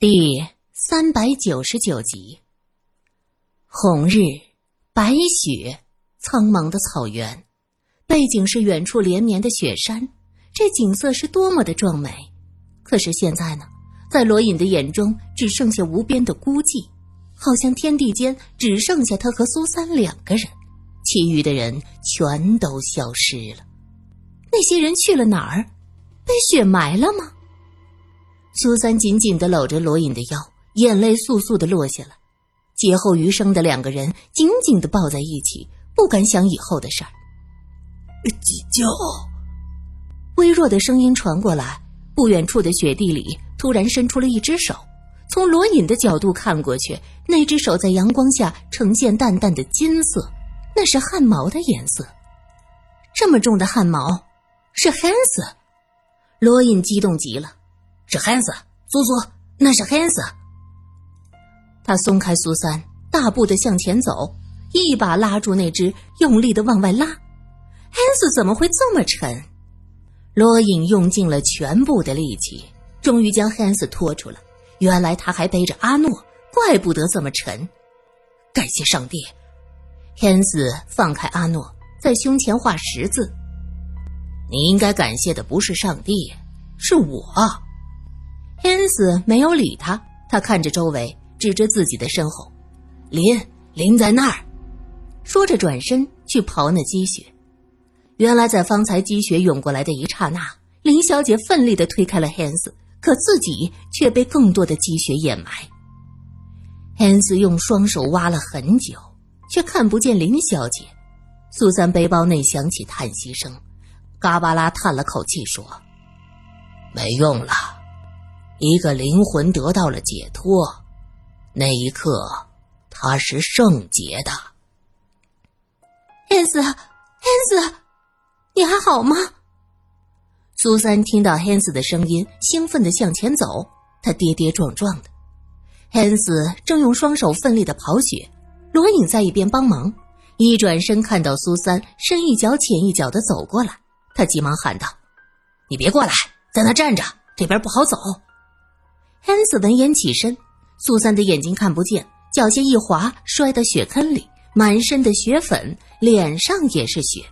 第三百九十九集。红日，白雪，苍茫的草原，背景是远处连绵的雪山，这景色是多么的壮美。可是现在呢，在罗隐的眼中，只剩下无边的孤寂，好像天地间只剩下他和苏三两个人，其余的人全都消失了。那些人去了哪儿？被雪埋了吗？苏三紧紧的搂着罗隐的腰，眼泪簌簌的落下来。劫后余生的两个人紧紧的抱在一起，不敢想以后的事儿。急救！微弱的声音传过来，不远处的雪地里突然伸出了一只手。从罗隐的角度看过去，那只手在阳光下呈现淡淡的金色，那是汗毛的颜色。这么重的汗毛，是汉斯！罗隐激动极了。是汉斯，苏苏，那是汉斯。他松开苏三，大步的向前走，一把拉住那只，用力的往外拉。汉斯怎么会这么沉？罗隐用尽了全部的力气，终于将汉斯拖出来。原来他还背着阿诺，怪不得这么沉。感谢上帝！汉斯放开阿诺，在胸前画十字。你应该感谢的不是上帝，是我。天子没有理他，他看着周围，指着自己的身后，林林在那儿，说着转身去刨那积雪。原来在方才积雪涌过来的一刹那，林小姐奋力的推开了 Hans，可自己却被更多的积雪掩埋。Hans 用双手挖了很久，却看不见林小姐。苏三背包内响起叹息声，嘎巴拉叹了口气说：“没用了。”一个灵魂得到了解脱，那一刻，他是圣洁的。汉斯，汉斯，你还好吗？苏三听到汉斯的声音，兴奋的向前走。他跌跌撞撞的，汉斯正用双手奋力的刨雪，罗隐在一边帮忙。一转身看到苏三深一脚浅一脚的走过来，他急忙喊道：“你别过来，在那站着，这边不好走。”汉斯闻言起身，苏三的眼睛看不见，脚下一滑，摔到雪坑里，满身的雪粉，脸上也是雪。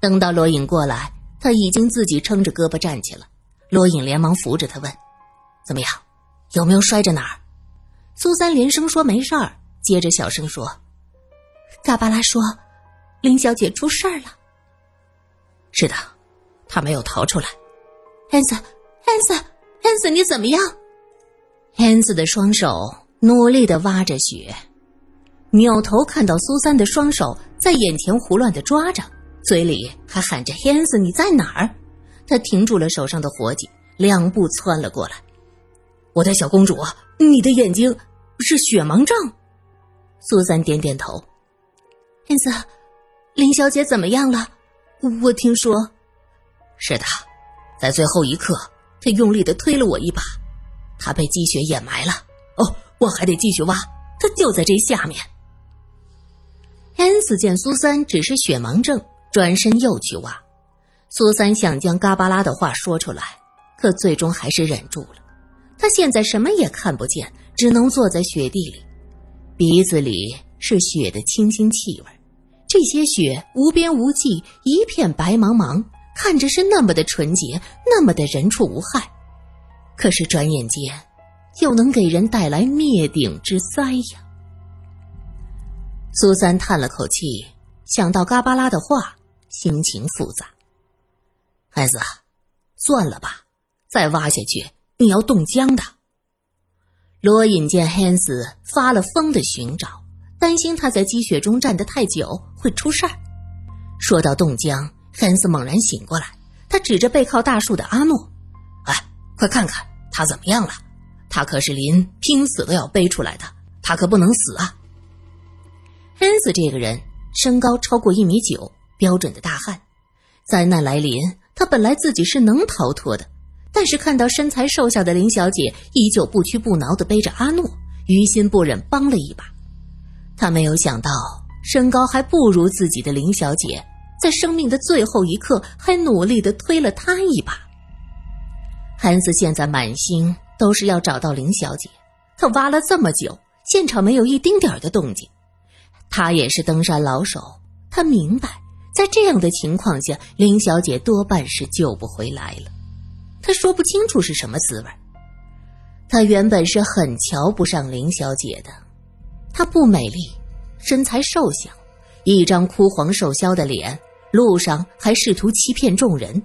等到罗隐过来，他已经自己撑着胳膊站起了。罗隐连忙扶着他问：“怎么样？有没有摔着哪儿？”苏三连声说没事儿，接着小声说：“嘎巴拉说，林小姐出事儿了。”“是的，她没有逃出来。”“汉斯，汉斯，汉斯，你怎么样？”天子的双手努力的挖着雪，扭头看到苏三的双手在眼前胡乱的抓着，嘴里还喊着“天子，你在哪儿？”他停住了手上的活计，两步窜了过来。我的小公主，你的眼睛是雪盲症。苏三点点头。天子，林小姐怎么样了？我听说，是的，在最后一刻，他用力的推了我一把。他被积雪掩埋了。哦，我还得继续挖，他就在这下面。恩斯见苏三只是雪盲症，转身又去挖。苏三想将嘎巴拉的话说出来，可最终还是忍住了。他现在什么也看不见，只能坐在雪地里，鼻子里是雪的清新气味。这些雪无边无际，一片白茫茫，看着是那么的纯洁，那么的人畜无害。可是转眼间，又能给人带来灭顶之灾呀！苏三叹了口气，想到嘎巴拉的话，心情复杂。孩子，算了吧，再挖下去你要冻僵的。罗隐见汉斯发了疯的寻找，担心他在积雪中站得太久会出事儿。说到冻僵，汉斯猛然醒过来，他指着背靠大树的阿诺。哎快看看他怎么样了！他可是林拼死都要背出来的，他可不能死啊！恩斯这个人身高超过一米九，标准的大汉。灾难来临，他本来自己是能逃脱的，但是看到身材瘦小的林小姐依旧不屈不挠的背着阿诺，于心不忍帮了一把。他没有想到，身高还不如自己的林小姐，在生命的最后一刻还努力的推了他一把。韩子现在满心都是要找到林小姐。他挖了这么久，现场没有一丁点的动静。他也是登山老手，他明白，在这样的情况下，林小姐多半是救不回来了。他说不清楚是什么滋味。他原本是很瞧不上林小姐的，她不美丽，身材瘦小，一张枯黄瘦削的脸，路上还试图欺骗众人。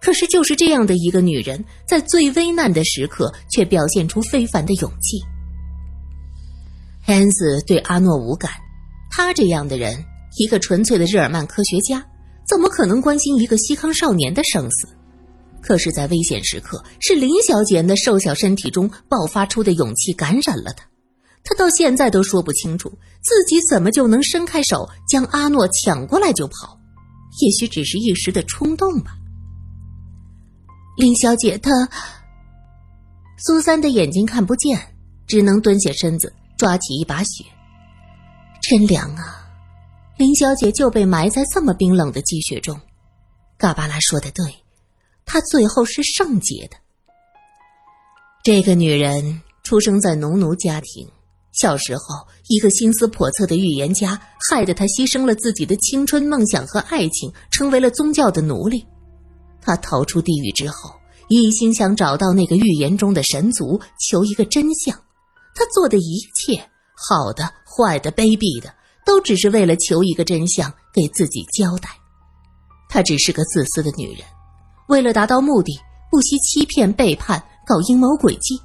可是，就是这样的一个女人，在最危难的时刻，却表现出非凡的勇气。汉斯对阿诺无感，他这样的人，一个纯粹的日耳曼科学家，怎么可能关心一个西康少年的生死？可是，在危险时刻，是林小姐那瘦小身体中爆发出的勇气感染了他。他到现在都说不清楚自己怎么就能伸开手将阿诺抢过来就跑，也许只是一时的冲动吧。林小姐，她苏三的眼睛看不见，只能蹲下身子抓起一把雪。真凉啊！林小姐就被埋在这么冰冷的积雪中。嘎巴拉说的对，她最后是圣洁的。这个女人出生在农奴家庭，小时候一个心思叵测的预言家害得她牺牲了自己的青春梦想和爱情，成为了宗教的奴隶。他逃出地狱之后，一心想找到那个预言中的神族，求一个真相。他做的一切，好的、坏的、卑鄙的，都只是为了求一个真相，给自己交代。她只是个自私的女人，为了达到目的，不惜欺骗、背叛、搞阴谋诡计。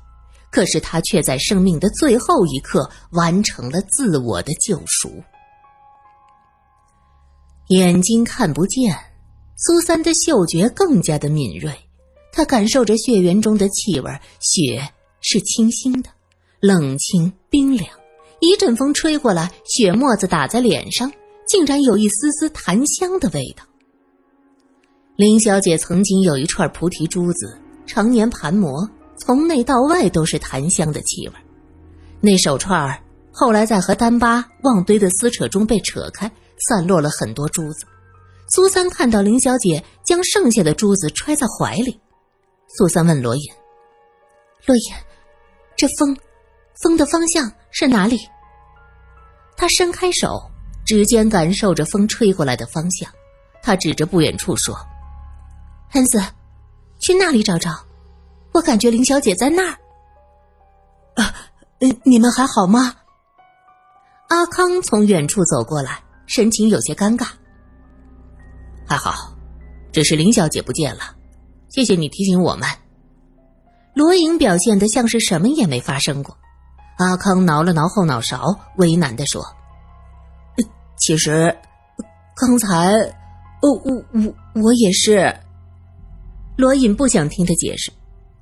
可是她却在生命的最后一刻，完成了自我的救赎。眼睛看不见。苏三的嗅觉更加的敏锐，他感受着血缘中的气味，血是清新的，冷清冰凉。一阵风吹过来，血沫子打在脸上，竟然有一丝丝檀香的味道。林小姐曾经有一串菩提珠子，常年盘磨，从内到外都是檀香的气味。那手串后来在和丹巴旺堆的撕扯中被扯开，散落了很多珠子。苏三看到林小姐将剩下的珠子揣在怀里，苏三问罗隐：“罗隐，这风，风的方向是哪里？”他伸开手，指尖感受着风吹过来的方向。他指着不远处说：“恩子，去那里找找，我感觉林小姐在那儿。”啊，你们还好吗？阿康从远处走过来，神情有些尴尬。还好，只是林小姐不见了。谢谢你提醒我们。罗颖表现的像是什么也没发生过。阿康挠了挠后脑勺，为难的说：“其实，刚才，哦，我我我也是。”罗隐不想听他解释，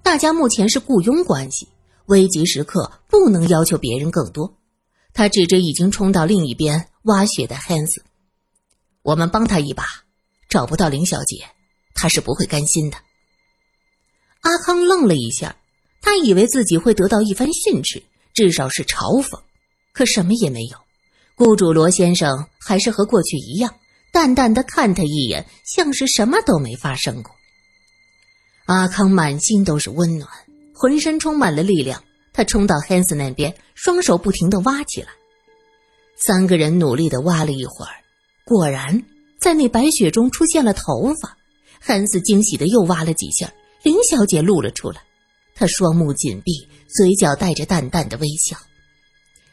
大家目前是雇佣关系，危急时刻不能要求别人更多。他指着已经冲到另一边挖雪的汉斯：“我们帮他一把。”找不到林小姐，他是不会甘心的。阿康愣了一下，他以为自己会得到一番训斥，至少是嘲讽，可什么也没有。雇主罗先生还是和过去一样，淡淡的看他一眼，像是什么都没发生过。阿康满心都是温暖，浑身充满了力量。他冲到汉斯那边，双手不停的挖起来。三个人努力的挖了一会儿，果然。在那白雪中出现了头发，汉斯惊喜的又挖了几下，林小姐露了出来，她双目紧闭，嘴角带着淡淡的微笑。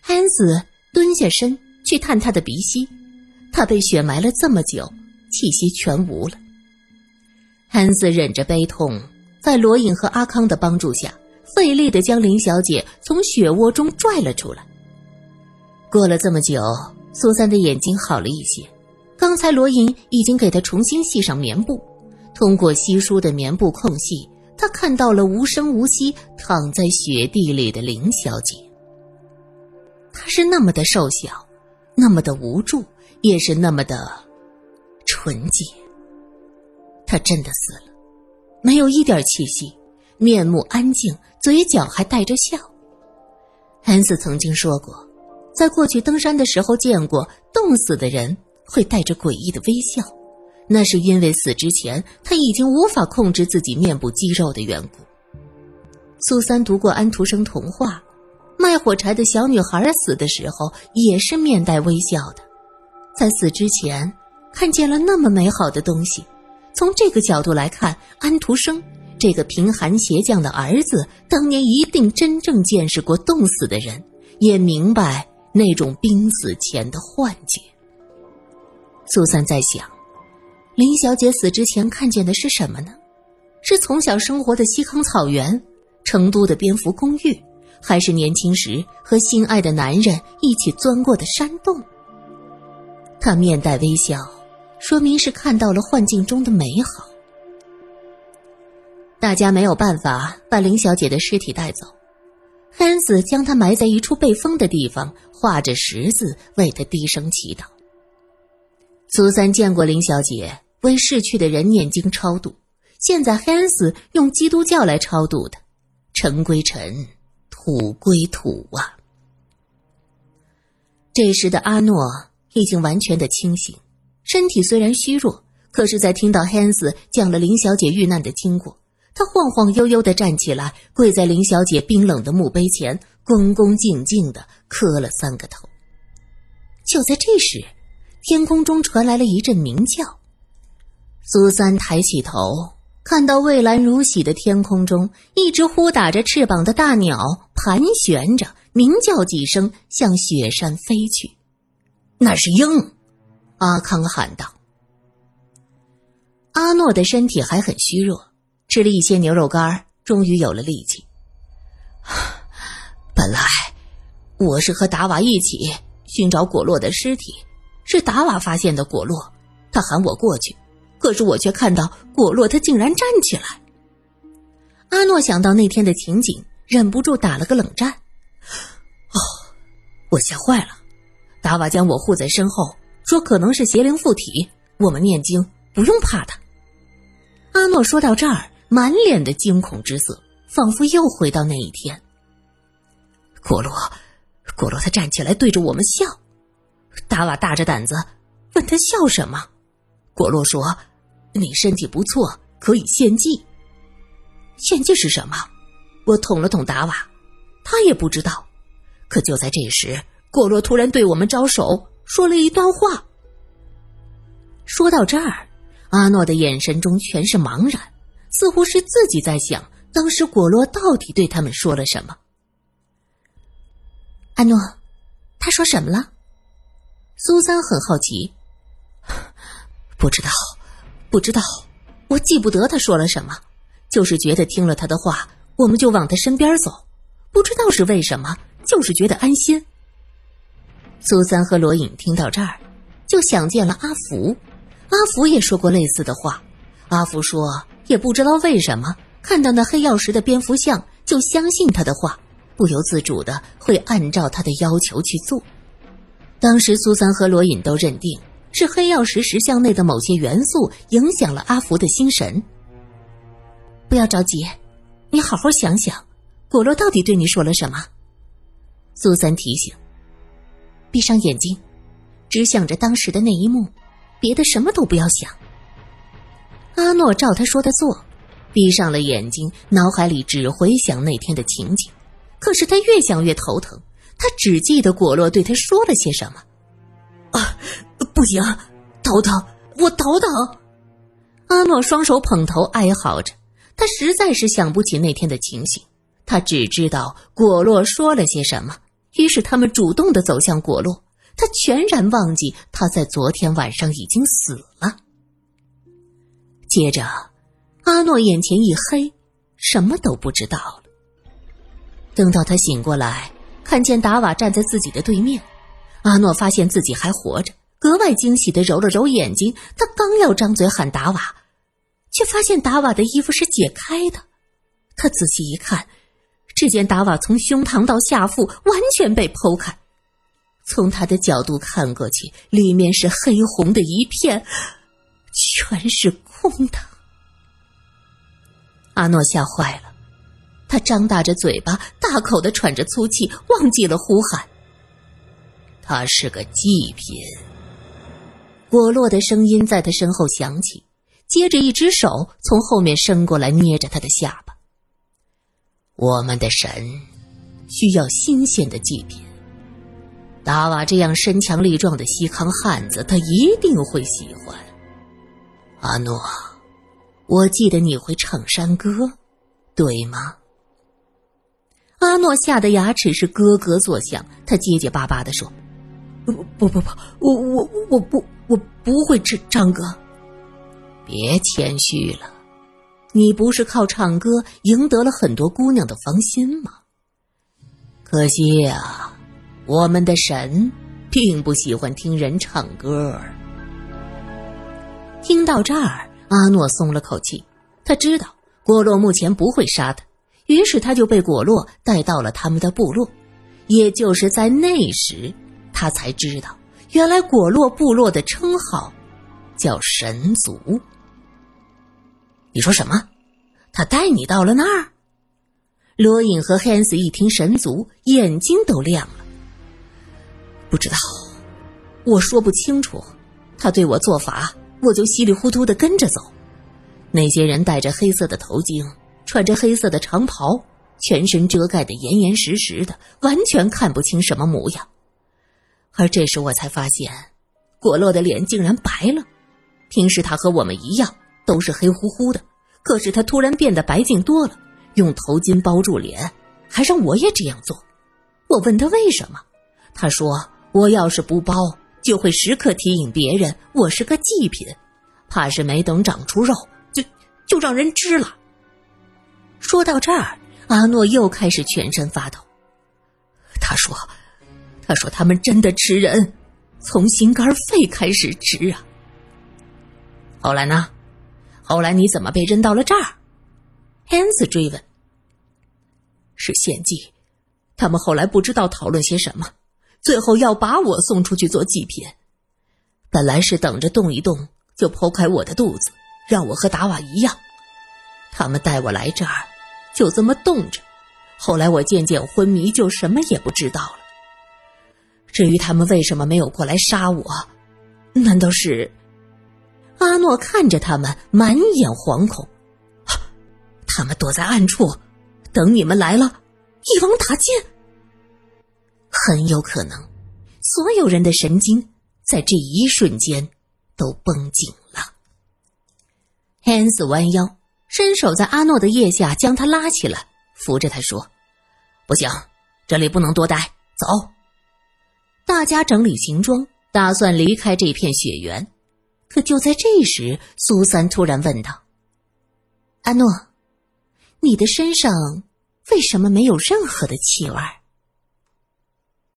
汉斯蹲下身去探她的鼻息，她被雪埋了这么久，气息全无了。汉斯忍着悲痛，在罗隐和阿康的帮助下，费力的将林小姐从雪窝中拽了出来。过了这么久，苏三的眼睛好了一些。刚才罗隐已经给他重新系上棉布，通过稀疏的棉布空隙，他看到了无声无息躺在雪地里的林小姐。她是那么的瘦小，那么的无助，也是那么的纯洁。她真的死了，没有一点气息，面目安静，嘴角还带着笑。恩斯曾经说过，在过去登山的时候见过冻死的人。会带着诡异的微笑，那是因为死之前他已经无法控制自己面部肌肉的缘故。苏三读过安徒生童话，卖火柴的小女孩死的时候也是面带微笑的，在死之前看见了那么美好的东西。从这个角度来看，安徒生这个贫寒鞋匠的儿子，当年一定真正见识过冻死的人，也明白那种濒死前的幻觉。苏三在想，林小姐死之前看见的是什么呢？是从小生活的西康草原，成都的蝙蝠公寓，还是年轻时和心爱的男人一起钻过的山洞？他面带微笑，说明是看到了幻境中的美好。大家没有办法把林小姐的尸体带走，汉子将她埋在一处被封的地方，画着十字为她低声祈祷。苏三见过林小姐为逝去的人念经超度，现在汉斯用基督教来超度的，尘归尘，土归土啊。这时的阿诺已经完全的清醒，身体虽然虚弱，可是，在听到汉斯讲了林小姐遇难的经过，他晃晃悠悠的站起来，跪在林小姐冰冷的墓碑前，恭恭敬敬的磕了三个头。就在这时。天空中传来了一阵鸣叫，苏三抬起头，看到蔚蓝如洗的天空中，一只呼打着翅膀的大鸟盘旋着，鸣叫几声，向雪山飞去。那是鹰，阿康喊道。阿诺的身体还很虚弱，吃了一些牛肉干，终于有了力气。本来我是和达瓦一起寻找果洛的尸体。是达瓦发现的果洛，他喊我过去，可是我却看到果洛他竟然站起来。阿诺想到那天的情景，忍不住打了个冷战。哦，我吓坏了！达瓦将我护在身后，说可能是邪灵附体，我们念经不用怕他。阿诺说到这儿，满脸的惊恐之色，仿佛又回到那一天。果洛，果洛他站起来对着我们笑。达瓦大着胆子问他笑什么，果洛说：“你身体不错，可以献祭。”献祭是什么？我捅了捅达瓦，他也不知道。可就在这时，果洛突然对我们招手，说了一段话。说到这儿，阿诺的眼神中全是茫然，似乎是自己在想，当时果洛到底对他们说了什么。阿诺，他说什么了？苏三很好奇，不知道，不知道，我记不得他说了什么，就是觉得听了他的话，我们就往他身边走，不知道是为什么，就是觉得安心。苏三和罗隐听到这儿，就想见了阿福，阿福也说过类似的话。阿福说，也不知道为什么，看到那黑曜石的蝙蝠像，就相信他的话，不由自主的会按照他的要求去做。当时，苏三和罗隐都认定是黑曜石石像内的某些元素影响了阿福的心神。不要着急，你好好想想，果洛到底对你说了什么？苏三提醒。闭上眼睛，只想着当时的那一幕，别的什么都不要想。阿诺照他说的做，闭上了眼睛，脑海里只回想那天的情景。可是他越想越头疼。他只记得果洛对他说了些什么。啊，不行，头疼，我头疼。阿诺双手捧头哀嚎着，他实在是想不起那天的情形。他只知道果洛说了些什么，于是他们主动的走向果洛。他全然忘记他在昨天晚上已经死了。接着，阿诺眼前一黑，什么都不知道了。等到他醒过来。看见达瓦站在自己的对面，阿诺发现自己还活着，格外惊喜的揉了揉眼睛。他刚要张嘴喊达瓦，却发现达瓦的衣服是解开的。他仔细一看，只见达瓦从胸膛到下腹完全被剖开，从他的角度看过去，里面是黑红的一片，全是空的。阿诺吓坏了。他张大着嘴巴，大口的喘着粗气，忘记了呼喊。他是个祭品。果洛的声音在他身后响起，接着一只手从后面伸过来，捏着他的下巴。我们的神需要新鲜的祭品。达瓦这样身强力壮的西康汉子，他一定会喜欢。阿诺，我记得你会唱山歌，对吗？阿诺吓得牙齿是咯咯作响，他结结巴巴的说：“不不不不，我我我不我不会唱唱歌。”别谦虚了，你不是靠唱歌赢得了很多姑娘的芳心吗？可惜呀，我们的神并不喜欢听人唱歌。听到这儿，阿诺松了口气，他知道郭洛目前不会杀他，于是他就被果洛带到了他们的部落。也就是在那时，他才知道，原来果洛部落的称号叫神族。你说什么？他带你到了那儿？罗隐和汉斯一听神族，眼睛都亮了。不知道，我说不清楚。他对我做法，我就稀里糊涂的跟着走。那些人戴着黑色的头巾，穿着黑色的长袍，全身遮盖的严严实实的，完全看不清什么模样。而这时我才发现，果洛的脸竟然白了。平时他和我们一样。都是黑乎乎的，可是他突然变得白净多了，用头巾包住脸，还让我也这样做。我问他为什么，他说：“我要是不包，就会时刻提醒别人我是个祭品，怕是没等长出肉，就就让人吃了。”说到这儿，阿诺又开始全身发抖。他说：“他说他们真的吃人，从心肝肺开始吃啊。”后来呢？后来你怎么被扔到了这儿？汉斯追问。是献祭，他们后来不知道讨论些什么，最后要把我送出去做祭品。本来是等着动一动就剖开我的肚子，让我和达瓦一样。他们带我来这儿，就这么冻着。后来我渐渐昏迷，就什么也不知道了。至于他们为什么没有过来杀我，难道是？阿诺看着他们，满眼惶恐。他们躲在暗处，等你们来了，一网打尽。很有可能，所有人的神经在这一瞬间都绷紧了。汉斯弯腰，伸手在阿诺的腋下将他拉起来，扶着他说：“不行，这里不能多待，走。”大家整理行装，打算离开这片雪原。可就在这时，苏三突然问道：“阿诺，你的身上为什么没有任何的气味？”